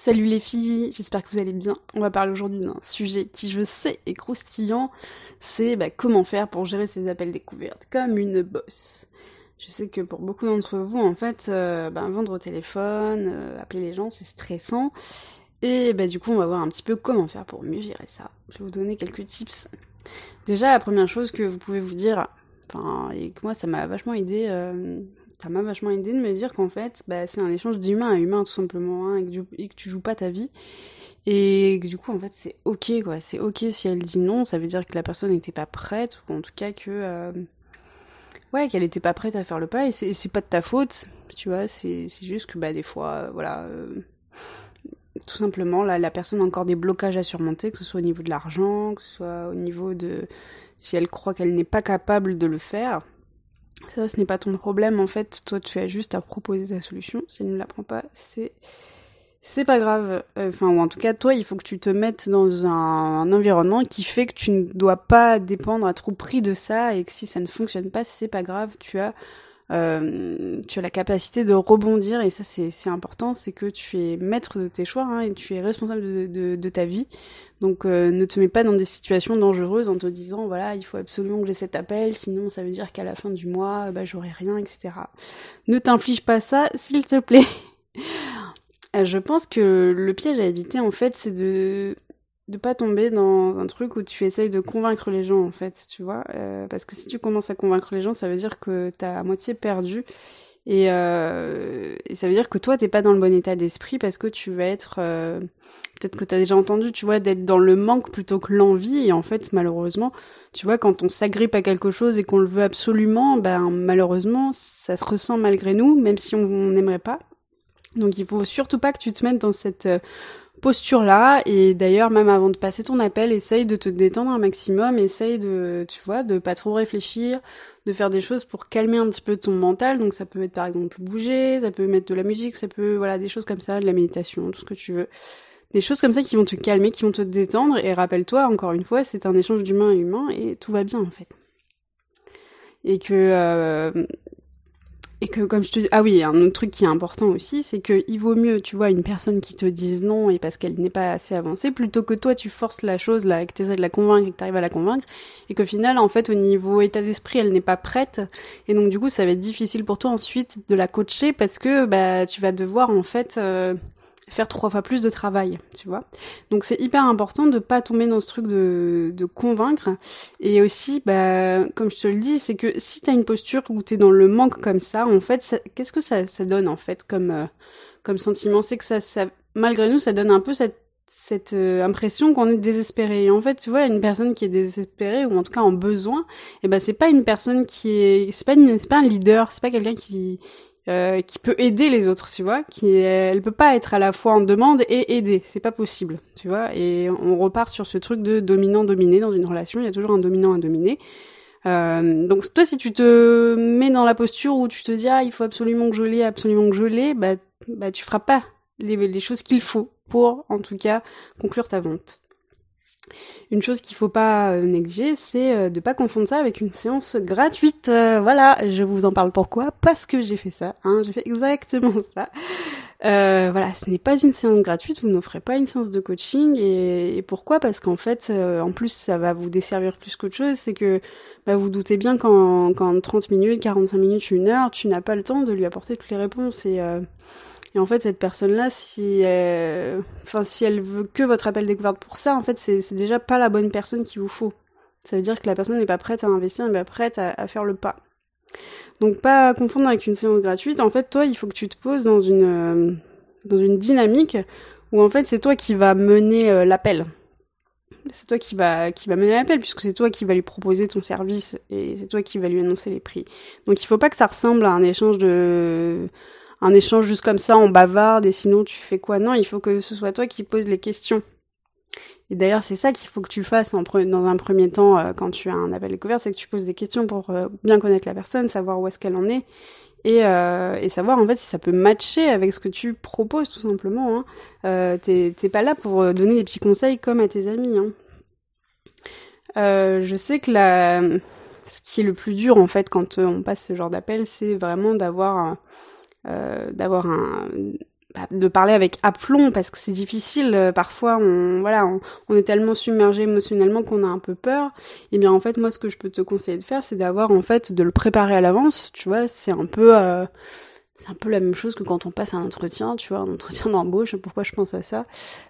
Salut les filles, j'espère que vous allez bien. On va parler aujourd'hui d'un sujet qui je sais est croustillant, c'est bah, comment faire pour gérer ses appels découvertes comme une bosse. Je sais que pour beaucoup d'entre vous, en fait, euh, bah, vendre au téléphone, euh, appeler les gens, c'est stressant. Et bah, du coup, on va voir un petit peu comment faire pour mieux gérer ça. Je vais vous donner quelques tips. Déjà, la première chose que vous pouvez vous dire, enfin, et que moi, ça m'a vachement aidé, euh, ça m'a vachement aidé de me dire qu'en fait, bah, c'est un échange d'humain à humain tout simplement, hein, et, que tu, joues pas ta vie. Et que du coup, en fait, c'est ok, quoi. C'est ok si elle dit non, ça veut dire que la personne n'était pas prête, ou en tout cas que... Euh, ouais, qu'elle était pas prête à faire le pas, et c'est pas de ta faute, tu vois, c'est juste que, bah, des fois, euh, voilà... Euh, tout simplement, là, la personne a encore des blocages à surmonter, que ce soit au niveau de l'argent, que ce soit au niveau de si elle croit qu'elle n'est pas capable de le faire. Ça, ce n'est pas ton problème en fait. Toi, tu as juste à proposer ta solution. Si elle ne l'apprend pas, c'est c'est pas grave. Enfin, ou en tout cas, toi, il faut que tu te mettes dans un, environnement qui fait que tu ne dois pas dépendre à trop prix de ça et que si ça ne fonctionne pas, c'est pas grave. Tu as euh, tu as la capacité de rebondir et ça c'est important, c'est que tu es maître de tes choix hein, et tu es responsable de, de, de ta vie. Donc euh, ne te mets pas dans des situations dangereuses en te disant voilà il faut absolument que j'ai cet appel, sinon ça veut dire qu'à la fin du mois bah j'aurai rien, etc. Ne t'inflige pas ça s'il te plaît. Je pense que le piège à éviter en fait c'est de de pas tomber dans un truc où tu essayes de convaincre les gens en fait, tu vois. Euh, parce que si tu commences à convaincre les gens, ça veut dire que t'as à moitié perdu. Et, euh, et, ça veut dire que toi, t'es pas dans le bon état d'esprit parce que tu vas être... Euh, Peut-être que t'as déjà entendu, tu vois, d'être dans le manque plutôt que l'envie. Et en fait, malheureusement, tu vois, quand on s'agrippe à quelque chose et qu'on le veut absolument, ben malheureusement, ça se ressent malgré nous, même si on n'aimerait pas. Donc il faut surtout pas que tu te mettes dans cette euh, posture-là. Et d'ailleurs, même avant de passer ton appel, essaye de te détendre un maximum, essaye de, tu vois, de pas trop réfléchir, de faire des choses pour calmer un petit peu ton mental. Donc ça peut être par exemple bouger, ça peut mettre de la musique, ça peut, voilà, des choses comme ça, de la méditation, tout ce que tu veux. Des choses comme ça qui vont te calmer, qui vont te détendre. Et rappelle-toi, encore une fois, c'est un échange d'humain à humain et tout va bien en fait. Et que euh, et que comme je te ah oui, un autre truc qui est important aussi, c'est que il vaut mieux, tu vois, une personne qui te dise non et parce qu'elle n'est pas assez avancée, plutôt que toi tu forces la chose là, que tu essaies de la convaincre et que tu arrives à la convaincre, et qu'au final, en fait, au niveau état d'esprit, elle n'est pas prête, et donc du coup, ça va être difficile pour toi ensuite de la coacher parce que bah tu vas devoir en fait euh, faire trois fois plus de travail, tu vois. Donc c'est hyper important de pas tomber dans ce truc de, de convaincre. Et aussi, bah, comme je te le dis, c'est que si t'as une posture où t'es dans le manque comme ça, en fait, qu'est-ce que ça, ça donne en fait comme euh, comme sentiment? C'est que ça, ça, malgré nous, ça donne un peu cette cette euh, impression qu'on est désespéré. Et en fait, tu vois, une personne qui est désespérée ou en tout cas en besoin, et eh ben c'est pas une personne qui est, c'est pas, c'est pas un leader, c'est pas quelqu'un qui euh, qui peut aider les autres, tu vois, qui elle peut pas être à la fois en demande et aider, c'est pas possible, tu vois, et on repart sur ce truc de dominant dominé dans une relation, il y a toujours un dominant à dominer. Euh, donc toi si tu te mets dans la posture où tu te dis ah il faut absolument que je l'ai, absolument que je l'ai, bah bah tu feras pas les, les choses qu'il faut pour en tout cas conclure ta vente. Une chose qu'il faut pas euh, négliger, c'est euh, de pas confondre ça avec une séance gratuite. Euh, voilà, je vous en parle pourquoi? Parce que j'ai fait ça. Hein, j'ai fait exactement ça. Voilà, ce n'est pas une séance gratuite, vous n'offrez pas une séance de coaching. Et, pourquoi? Parce qu'en fait, en plus, ça va vous desservir plus qu'autre chose. C'est que bah, vous doutez bien qu'en 30 minutes, 45 minutes, une heure, tu n'as pas le temps de lui apporter toutes les réponses. Et et en fait, cette personne-là, si, elle... enfin, si elle veut que votre appel découverte pour ça, en fait, c'est déjà pas la bonne personne qu'il vous faut. Ça veut dire que la personne n'est pas prête à investir, n'est pas prête à, faire le pas. Donc, pas confondre avec une séance gratuite. En fait, toi, il faut que tu te poses dans une, euh, dans une dynamique où, en fait, c'est toi qui va mener euh, l'appel. C'est toi qui va, qui va mener l'appel, puisque c'est toi qui va lui proposer ton service et c'est toi qui va lui annoncer les prix. Donc, il faut pas que ça ressemble à un échange de, un échange juste comme ça, on bavarde et sinon tu fais quoi Non, il faut que ce soit toi qui poses les questions. Et d'ailleurs, c'est ça qu'il faut que tu fasses en dans un premier temps euh, quand tu as un appel découvert, c'est que tu poses des questions pour euh, bien connaître la personne, savoir où est-ce qu'elle en est, et, euh, et, savoir en fait si ça peut matcher avec ce que tu proposes tout simplement. Hein. T'es pas là pour donner des petits conseils comme à tes amis. Hein. je sais que la... ce qui est le plus dur en fait quand on passe ce genre d'appel, c'est vraiment d'avoir euh, d'avoir un, de parler avec aplomb parce que c'est difficile euh, parfois on voilà on, est tellement submergé émotionnellement qu'on a un peu peur. Et bien en fait moi ce que je peux te conseiller de faire c'est d'avoir en fait de le préparer à l'avance tu vois. C'est un peu euh, c'est un peu la même chose que quand on passe un entretien tu vois un entretien d'embauche pourquoi je pense à ça.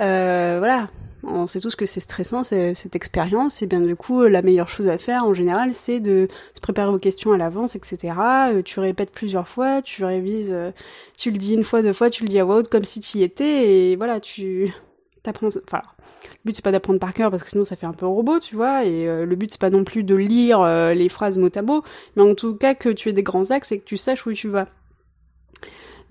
Euh, voilà on sait tous que c'est stressant cette expérience et bien du coup la meilleure chose à faire en général c'est de se préparer vos questions à l'avance etc euh, tu répètes plusieurs fois tu révises euh, tu le dis une fois deux fois tu le dis à voix haute comme si tu y étais et voilà tu t'apprends enfin le but c'est pas d'apprendre par cœur parce que sinon ça fait un peu robot tu vois et euh, le but c'est pas non plus de lire les phrases mot à mot mais en tout cas que tu aies des grands axes et que tu saches où tu vas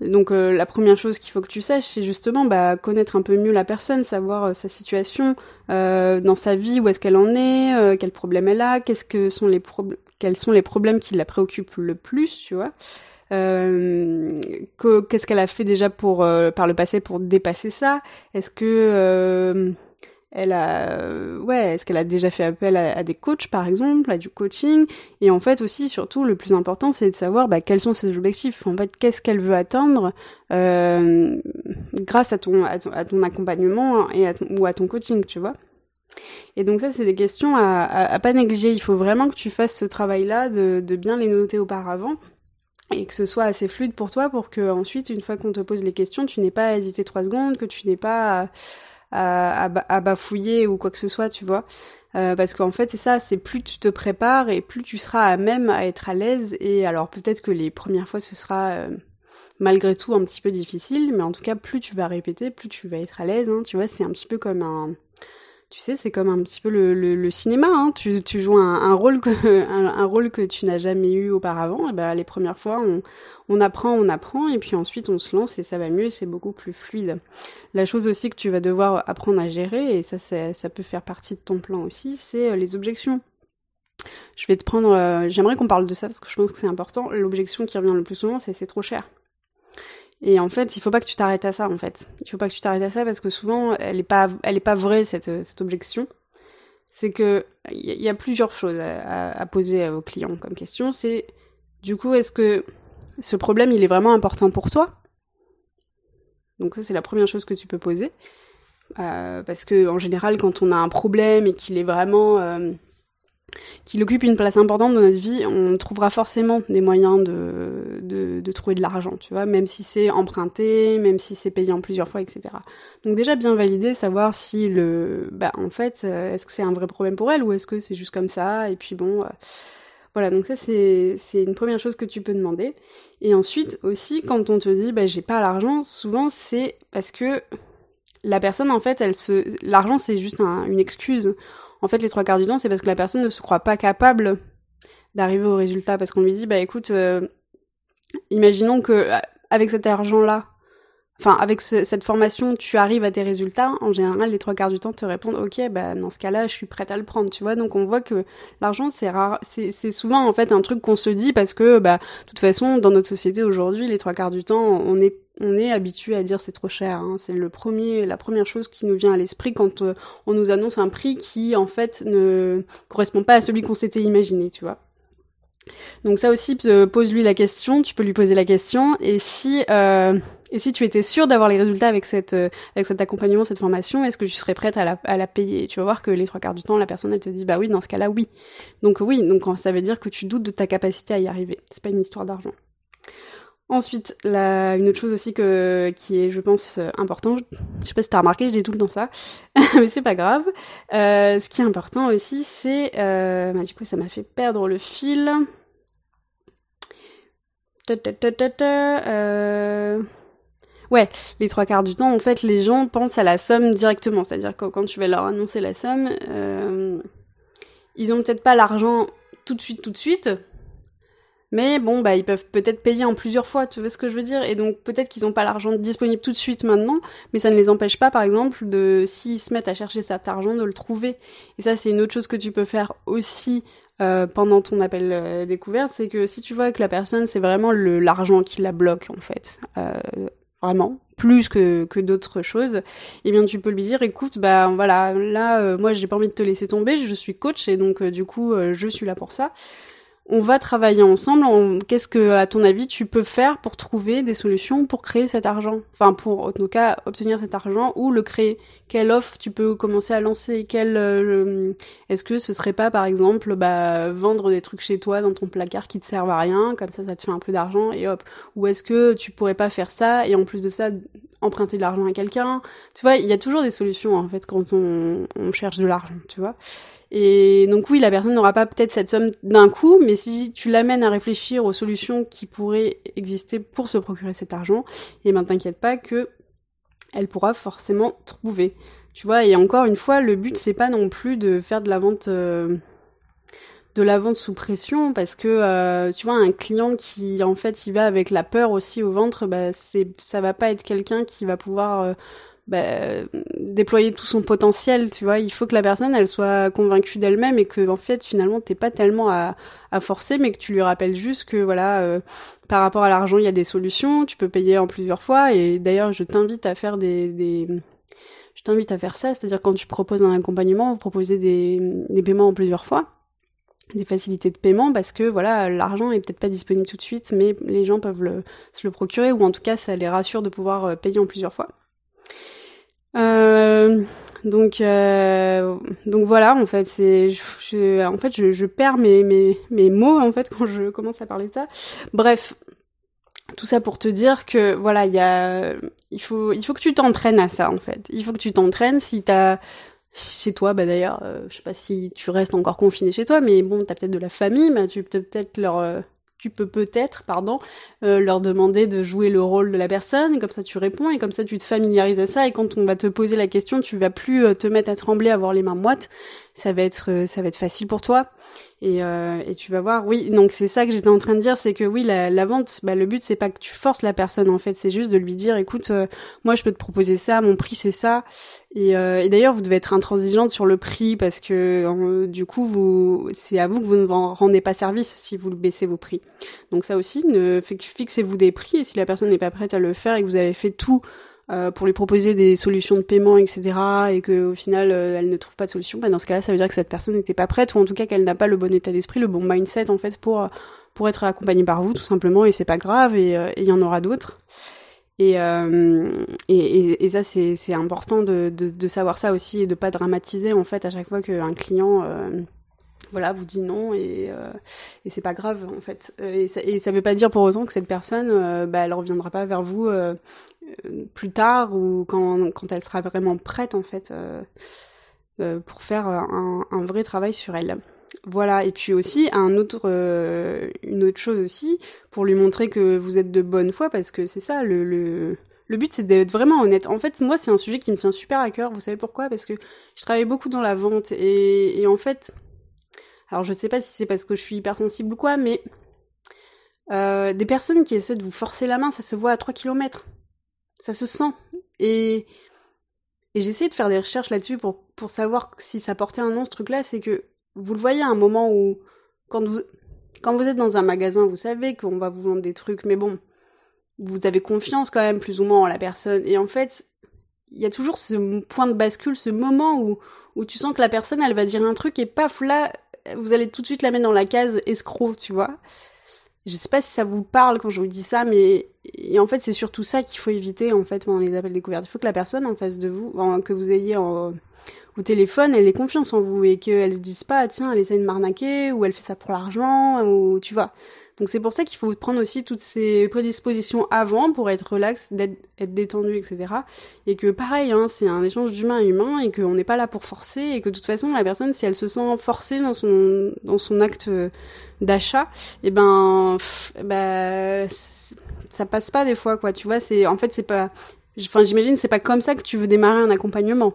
donc euh, la première chose qu'il faut que tu saches, c'est justement bah, connaître un peu mieux la personne, savoir euh, sa situation euh, dans sa vie, où est-ce qu'elle en est, quels problèmes elle a, qu'est-ce que sont les quels sont les problèmes qui la préoccupent le plus, tu vois. qu'est-ce qu'elle a fait déjà pour par le passé pour dépasser ça? Est-ce que elle a euh, ouais est-ce qu'elle a déjà fait appel à, des coachs par exemple à du coaching? Et en fait aussi surtout le plus important c'est de savoir bah, quels sont ses objectifs. En fait qu'est-ce qu'elle veut atteindre euh, grâce à ton, à ton, accompagnement et ou à ton coaching tu vois? Et donc ça c'est des questions à, à, pas négliger. Il faut vraiment que tu fasses ce travail là de, de bien les noter auparavant et que ce soit assez fluide pour toi pour que ensuite une fois qu'on te pose les questions tu n'aies pas à hésiter trois secondes que tu n'aies pas à à, à, bafouiller ou quoi que ce soit, tu vois. Euh, parce qu'en fait, c'est ça, c'est plus tu te prépares et plus tu seras à même à être à l'aise. Et alors peut-être que les premières fois, ce sera euh, malgré tout un petit peu difficile, mais en tout cas, plus tu vas répéter, plus tu vas être à l'aise. Hein, tu vois, c'est un petit peu comme un tu sais, c'est comme un petit peu le, cinéma. Hein. Tu, joues un, rôle que, un, rôle que tu n'as jamais eu auparavant. Et ben, les premières fois, on, on apprend, on apprend, et puis ensuite on se lance et ça va mieux, c'est beaucoup plus fluide. La chose aussi que tu vas devoir apprendre à gérer, et ça, ça peut faire partie de ton plan aussi, c'est euh, les objections. Je vais te prendre, euh, j'aimerais qu'on parle de ça parce que je pense que c'est important. L'objection qui revient le plus souvent, c'est c'est trop cher. Et en fait, il faut pas que tu t'arrêtes à ça, en fait. Il faut pas que tu t'arrêtes à ça parce que souvent, elle est pas, elle est pas vraie, cette, cette objection. C'est que, il y, a plusieurs choses à, à, poser aux clients comme question. C'est, du coup, est-ce que ce problème, il est vraiment important pour toi? Donc ça, c'est la première chose que tu peux poser. Euh, parce que, en général, quand on a un problème et qu'il est vraiment, euh, qu'il occupe une place importante dans notre vie, on trouvera forcément des moyens de, trouver de l'argent, tu vois, même si c'est emprunté, même si c'est payé en plusieurs fois, etc. Donc déjà bien valider, savoir si le, bah en fait, euh, est-ce que c'est un vrai problème pour elle ou est-ce que c'est juste comme ça et puis bon, euh, voilà. Donc ça c'est c'est une première chose que tu peux demander. Et ensuite aussi quand on te dit bah j'ai pas l'argent, souvent c'est parce que la personne en fait elle se, l'argent c'est juste une excuse en fait, les trois quarts du temps, c'est parce que la personne ne se croit pas capable d'arriver au résultat. Parce qu'on lui dit, bah écoute, euh, imaginons que euh, avec cet argent-là, enfin avec cette formation, tu arrives à tes résultats. En général, les trois quarts du temps te répondent, ok, bah dans ce cas-là, je suis prête à le prendre, tu vois. Donc on voit que l'argent, c'est rare, c'est souvent en fait un truc qu'on se dit parce que, bah, de toute façon, dans notre société aujourd'hui, les trois quarts du temps, on est on est habitué à dire c'est trop cher. Hein. C'est le premier, la première chose qui nous vient à l'esprit quand euh, on nous annonce un prix qui en fait ne correspond pas à celui qu'on s'était imaginé, tu vois. Donc ça aussi, euh, pose-lui la question, tu peux lui poser la question, et si euh, et si tu étais sûr d'avoir les résultats avec cette avec cet accompagnement, cette formation, est-ce que tu serais prête à la, payer? Tu vas voir que les trois quarts du temps, la personne elle te dit bah oui, dans ce cas-là oui. Donc oui, donc ça veut dire que tu doutes de ta capacité à y arriver. C'est pas une histoire d'argent. Ensuite, une autre chose aussi que, qui est, je pense, euh, important, je sais pas si t'as remarqué, je dis tout le temps ça, mais c'est pas grave. Euh, ce qui est important aussi, c'est, euh, bah, du coup, ça m'a fait perdre le fil. Euh... Ouais, les trois quarts du temps, en fait, les gens pensent à la somme directement. C'est-à-dire que quand tu vas leur annoncer la somme, euh, ils ont peut-être pas l'argent tout de suite, tout de suite, mais bon, bah, ils peuvent peut-être payer en plusieurs fois, tu vois ce que je veux dire? Et donc, peut-être qu'ils n'ont pas l'argent disponible tout de suite maintenant, mais ça ne les empêche pas, par exemple, de, s'ils se mettent à chercher cet argent, de le trouver. Et ça, c'est une autre chose que tu peux faire aussi euh, pendant ton appel euh, découverte, c'est que si tu vois que la personne, c'est vraiment l'argent qui la bloque, en fait, vraiment, plus que, que d'autres choses, eh bien tu peux lui dire écoute bah voilà là moi j'ai pas envie de te laisser tomber je suis coach et donc du coup je suis là pour ça on va travailler ensemble. Qu'est-ce que, à ton avis, tu peux faire pour trouver des solutions pour créer cet argent? Enfin, pour, en tout cas, obtenir cet argent ou le créer. Quelle offre tu peux commencer à lancer? Quelle, euh, Est-ce que ce serait pas, par exemple, bah, vendre des trucs chez toi dans ton placard qui te servent à rien, comme ça, ça te fait un peu d'argent et hop. Ou est-ce que tu pourrais pas faire ça et en plus de ça, emprunter de l'argent à quelqu'un? Tu vois, il y a toujours des solutions en fait quand on, on cherche de l'argent, tu vois? Et donc oui, la personne n'aura pas peut-être cette somme d'un coup, mais si tu l'amènes à réfléchir aux solutions qui pourraient exister pour se procurer cet argent, et eh ben t'inquiète pas que elle pourra forcément trouver. Tu vois, et encore une fois, le but c'est pas non plus de faire de la vente euh, de la vente sous pression parce que euh, tu vois un client qui en fait il va avec la peur aussi au ventre, bah c'est ça va pas être quelqu'un qui va pouvoir euh, bah, déployer tout son potentiel, tu vois. Il faut que la personne, elle soit convaincue d'elle-même et que, en fait, finalement, t'es pas tellement à, forcer, mais que tu lui rappelles juste que, voilà, euh, par rapport à l'argent, il y a des solutions, tu peux payer en plusieurs fois. Et d'ailleurs, je t'invite à faire des, des... je t'invite à faire ça, c'est-à-dire quand tu proposes un accompagnement, proposer des, des paiements en plusieurs fois des facilités de paiement parce que voilà l'argent est peut-être pas disponible tout de suite mais les gens peuvent le, se le procurer ou en tout cas ça les rassure de pouvoir euh, payer en plusieurs fois euh, donc, euh, donc voilà, en fait, c'est, je, en fait, je, je perds mes, mes, mes mots en fait quand je commence à parler de ça. Bref, tout ça pour te dire que voilà, il y a, il faut, il faut que tu t'entraînes à ça en fait. Il faut que tu t'entraînes si t'as chez toi, bah d'ailleurs, euh, je sais pas si tu restes encore confiné chez toi, mais bon, t'as peut-être de la famille, bah tu peux peut-être leur euh, tu peux peut-être, pardon, euh, leur demander de jouer le rôle de la personne, et comme ça tu réponds, et comme ça tu te familiarises à ça, et quand on va te poser la question, tu vas plus euh, te mettre à trembler, à avoir les mains moites, ça va être, euh, ça va être facile pour toi. Et, euh, et tu vas voir, oui, donc c'est ça que j'étais en train de dire, c'est que oui, la, la vente, bah, le but c'est pas que tu forces la personne en fait, c'est juste de lui dire, écoute, euh, moi je peux te proposer ça, mon prix c'est ça. Et, euh, et d'ailleurs, vous devez être intransigeante sur le prix parce que du coup, vous, c'est à vous que vous ne rendez pas service si vous baissez vos prix. Donc ça aussi, ne fixez-vous des prix et si la personne n'est pas prête à le faire et que vous avez fait tout euh, pour lui proposer des solutions de paiement, etc., et qu'au final euh, elle ne trouve pas de solution, bah, dans ce cas-là, ça veut dire que cette personne n'était pas prête, ou en tout cas qu'elle n'a pas le bon état d'esprit, le bon mindset en fait pour pour être accompagnée par vous, tout simplement, et c'est pas grave, et euh, il y en aura d'autres. Et, et, et, ça, c'est important de, de, de, savoir ça aussi et de pas dramatiser en fait à chaque fois qu'un client voilà, vous dit non et, euh, et c'est pas grave en fait. Et ça, et ça veut pas dire pour autant que cette personne, euh, bah, elle reviendra pas vers vous euh, plus tard ou quand, quand elle sera vraiment prête en fait pour faire un, un, vrai travail sur elle. Voilà, et puis aussi un autre, une autre chose aussi pour lui montrer que vous êtes de bonne foi parce que c'est ça le, le le but c'est d'être vraiment honnête. En fait, moi c'est un sujet qui me tient super à cœur. Vous savez pourquoi? Parce que je travaille beaucoup dans la vente et, et en fait, alors je sais pas si c'est parce que je suis hypersensible ou quoi, mais euh, des personnes qui essaient de vous forcer la main, ça se voit à 3 km. Ça se sent. Et, et j'essaie de faire des recherches là-dessus pour, pour savoir si ça portait un nom ce truc-là, c'est que vous le voyez à un moment où quand vous, quand vous êtes dans un magasin, vous savez qu'on va vous vendre des trucs, mais bon, vous avez confiance quand même plus ou moins en la personne. Et en fait, il y a toujours ce point de bascule, ce moment où, où tu sens que la personne, elle va dire un truc et paf, là, vous allez tout de suite la mettre dans la case escroc, tu vois. Je sais pas si ça vous parle quand je vous dis ça, mais et en fait c'est surtout ça qu'il faut éviter en fait pendant les appels découvertes. Il faut que la personne en face de vous, que vous ayez au téléphone, elle ait confiance en vous et qu'elle se dise pas tiens elle essaie de m'arnaquer ou elle fait ça pour l'argent ou tu vois. Donc c'est pour ça qu'il faut prendre aussi toutes ces prédispositions avant pour être relax, être détendu, etc. Et que pareil, hein, c'est un échange d'humain à humain et qu'on n'est pas là pour forcer et que de toute façon la personne, si elle se sent forcée dans son dans son acte d'achat, et eh ben, bah, ça passe pas des fois quoi. Tu vois, c'est en fait c'est pas, enfin j'imagine c'est pas comme ça que tu veux démarrer un accompagnement.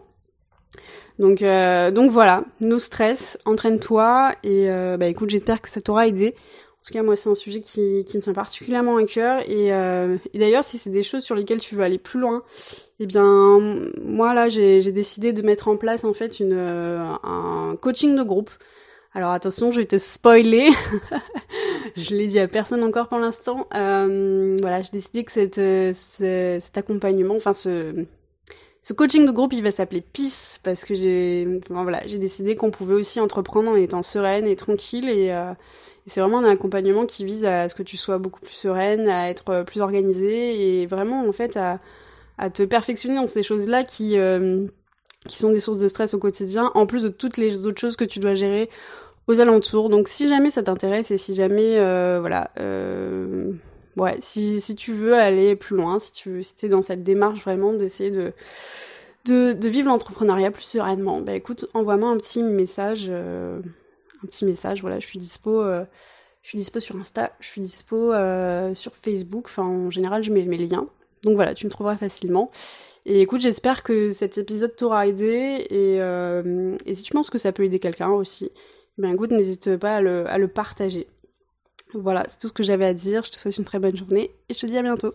Donc, euh, donc voilà, no stress, entraîne-toi et euh, bah écoute, j'espère que ça t'aura aidé. En tout cas, moi, c'est un sujet qui, qui me tient particulièrement à cœur. Et, euh, et d'ailleurs, si c'est des choses sur lesquelles tu veux aller plus loin, eh bien, moi, là, j'ai décidé de mettre en place, en fait, une, euh, un coaching de groupe. Alors attention, je vais te spoiler. je l'ai dit à personne encore pour l'instant. Euh, voilà, j'ai décidé que cette, cet accompagnement, enfin ce, Ce coaching de groupe, il va s'appeler Peace parce que j'ai, voilà, j'ai décidé qu'on pouvait aussi entreprendre en étant sereine et tranquille et, euh, c'est vraiment un accompagnement qui vise à ce que tu sois beaucoup plus sereine, à être plus organisée et vraiment en fait à, te perfectionner dans ces choses-là qui euh, qui sont des sources de stress au quotidien, en plus de toutes les autres choses que tu dois gérer aux alentours. Donc si jamais ça t'intéresse et si jamais euh, voilà euh, ouais, si, si tu veux aller plus loin, si tu si es dans cette démarche vraiment d'essayer de, de, de vivre l'entrepreneuriat plus sereinement, bah écoute, envoie-moi un petit message, euh, un petit message, voilà, je suis dispo, euh, je suis dispo sur Insta, je suis dispo euh, sur Facebook, enfin en général je mets mes liens, donc voilà, tu me trouveras facilement. Et écoute, j'espère que cet épisode t'aura aidé et, et si tu penses que ça peut aider quelqu'un aussi, ben écoute, n'hésite pas à le, à le partager. Voilà, c'est tout ce que j'avais à dire. Je te souhaite une très bonne journée et je te dis à bientôt.